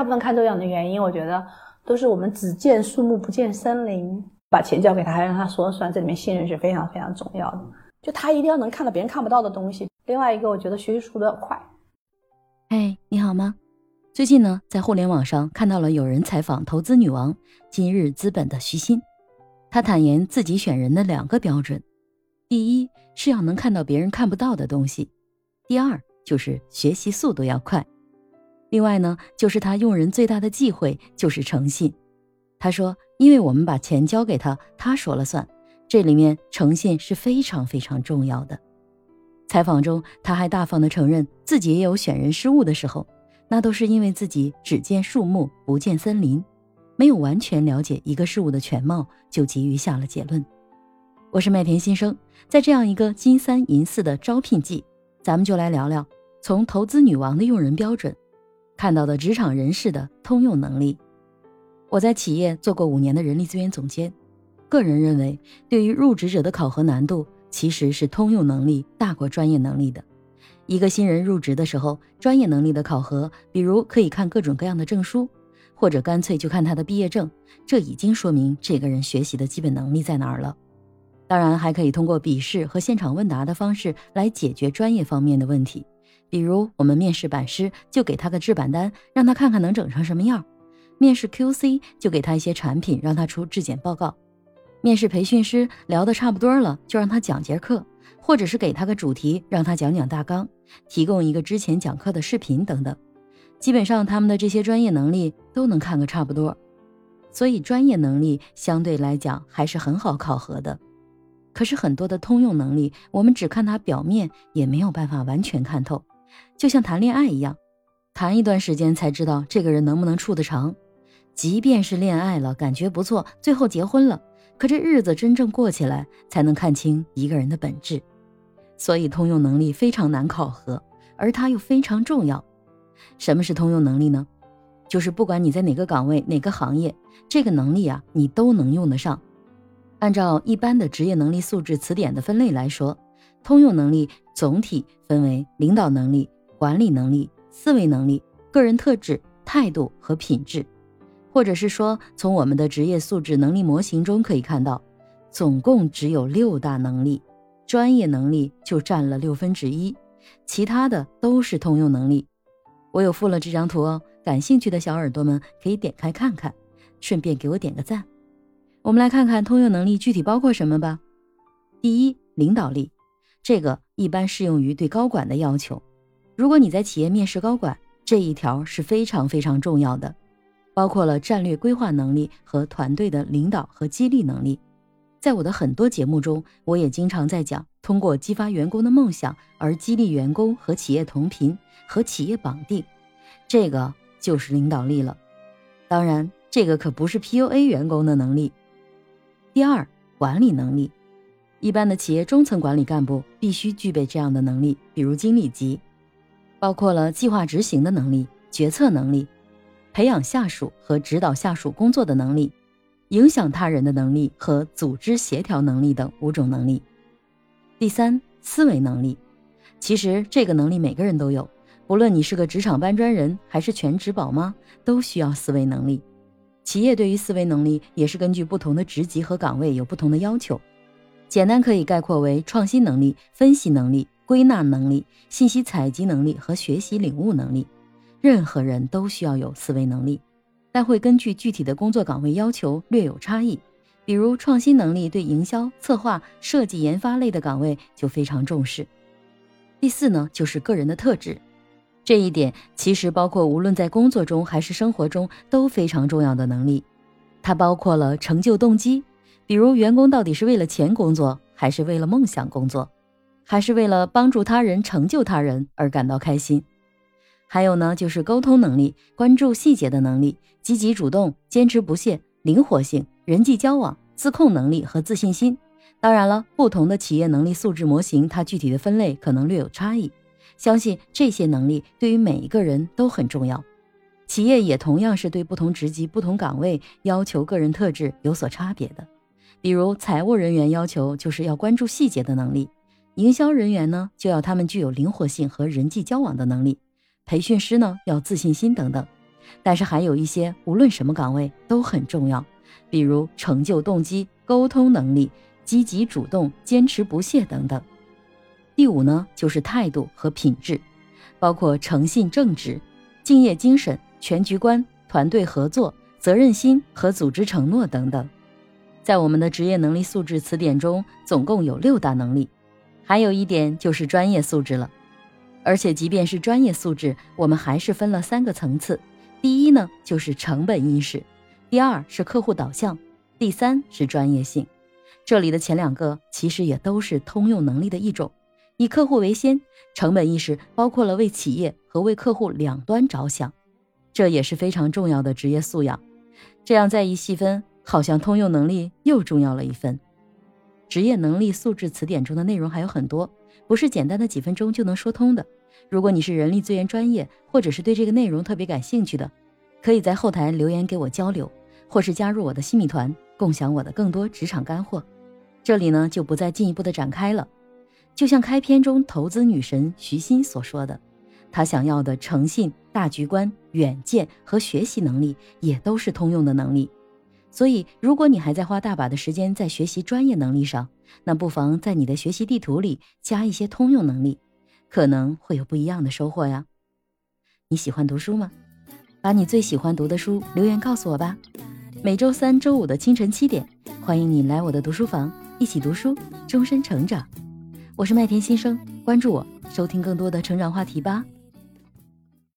大部分看走眼的原因，我觉得都是我们只见树木不见森林。把钱交给他，还让他说了算，这里面信任是非常非常重要的。就他一定要能看到别人看不到的东西。另外一个，我觉得学习速度要快。嘿，你好吗？最近呢，在互联网上看到了有人采访投资女王今日资本的徐新，他坦言自己选人的两个标准：第一是要能看到别人看不到的东西；第二就是学习速度要快。另外呢，就是他用人最大的忌讳就是诚信。他说。因为我们把钱交给他，他说了算，这里面诚信是非常非常重要的。采访中，他还大方地承认自己也有选人失误的时候，那都是因为自己只见树木不见森林，没有完全了解一个事物的全貌，就急于下了结论。我是麦田新生，在这样一个金三银四的招聘季，咱们就来聊聊从投资女王的用人标准看到的职场人士的通用能力。我在企业做过五年的人力资源总监，个人认为，对于入职者的考核难度其实是通用能力大过专业能力的。一个新人入职的时候，专业能力的考核，比如可以看各种各样的证书，或者干脆就看他的毕业证，这已经说明这个人学习的基本能力在哪儿了。当然，还可以通过笔试和现场问答的方式来解决专业方面的问题，比如我们面试版师就给他个制版单，让他看看能整成什么样。面试 QC 就给他一些产品，让他出质检报告；面试培训师聊得差不多了，就让他讲节课，或者是给他个主题，让他讲讲大纲，提供一个之前讲课的视频等等。基本上他们的这些专业能力都能看个差不多，所以专业能力相对来讲还是很好考核的。可是很多的通用能力，我们只看他表面，也没有办法完全看透，就像谈恋爱一样，谈一段时间才知道这个人能不能处得长。即便是恋爱了，感觉不错，最后结婚了，可这日子真正过起来，才能看清一个人的本质。所以通用能力非常难考核，而它又非常重要。什么是通用能力呢？就是不管你在哪个岗位、哪个行业，这个能力啊，你都能用得上。按照一般的职业能力素质词典的分类来说，通用能力总体分为领导能力、管理能力、思维能力、个人特质、态度和品质。或者是说，从我们的职业素质能力模型中可以看到，总共只有六大能力，专业能力就占了六分之一，其他的都是通用能力。我有附了这张图哦，感兴趣的小耳朵们可以点开看看，顺便给我点个赞。我们来看看通用能力具体包括什么吧。第一，领导力，这个一般适用于对高管的要求。如果你在企业面试高管，这一条是非常非常重要的。包括了战略规划能力和团队的领导和激励能力。在我的很多节目中，我也经常在讲，通过激发员工的梦想而激励员工和企业同频和企业绑定，这个就是领导力了。当然，这个可不是 PUA 员工的能力。第二，管理能力，一般的企业中层管理干部必须具备这样的能力，比如经理级，包括了计划执行的能力、决策能力。培养下属和指导下属工作的能力，影响他人的能力和组织协调能力等五种能力。第三，思维能力，其实这个能力每个人都有，不论你是个职场搬砖人还是全职宝妈，都需要思维能力。企业对于思维能力也是根据不同的职级和岗位有不同的要求，简单可以概括为创新能力、分析能力、归纳能力、信息采集能力和学习领悟能力。任何人都需要有思维能力，但会根据具体的工作岗位要求略有差异。比如创新能力对营销、策划、设计、研发类的岗位就非常重视。第四呢，就是个人的特质，这一点其实包括无论在工作中还是生活中都非常重要的能力。它包括了成就动机，比如员工到底是为了钱工作，还是为了梦想工作，还是为了帮助他人、成就他人而感到开心。还有呢，就是沟通能力、关注细节的能力、积极主动、坚持不懈、灵活性、人际交往、自控能力和自信心。当然了，不同的企业能力素质模型，它具体的分类可能略有差异。相信这些能力对于每一个人都很重要。企业也同样是对不同职级、不同岗位要求个人特质有所差别的。比如财务人员要求就是要关注细节的能力，营销人员呢就要他们具有灵活性和人际交往的能力。培训师呢要自信心等等，但是还有一些无论什么岗位都很重要，比如成就动机、沟通能力、积极主动、坚持不懈等等。第五呢，就是态度和品质，包括诚信正直、敬业精神、全局观、团队合作、责任心和组织承诺等等。在我们的职业能力素质词典中，总共有六大能力，还有一点就是专业素质了。而且，即便是专业素质，我们还是分了三个层次。第一呢，就是成本意识；第二是客户导向；第三是专业性。这里的前两个其实也都是通用能力的一种。以客户为先，成本意识包括了为企业和为客户两端着想，这也是非常重要的职业素养。这样再一细分，好像通用能力又重要了一分。职业能力素质词典中的内容还有很多，不是简单的几分钟就能说通的。如果你是人力资源专业，或者是对这个内容特别感兴趣的，可以在后台留言给我交流，或是加入我的新米团，共享我的更多职场干货。这里呢就不再进一步的展开了。就像开篇中投资女神徐欣所说的，她想要的诚信、大局观、远见和学习能力，也都是通用的能力。所以，如果你还在花大把的时间在学习专业能力上，那不妨在你的学习地图里加一些通用能力，可能会有不一样的收获呀。你喜欢读书吗？把你最喜欢读的书留言告诉我吧。每周三、周五的清晨七点，欢迎你来我的读书房，一起读书，终身成长。我是麦田新生，关注我，收听更多的成长话题吧。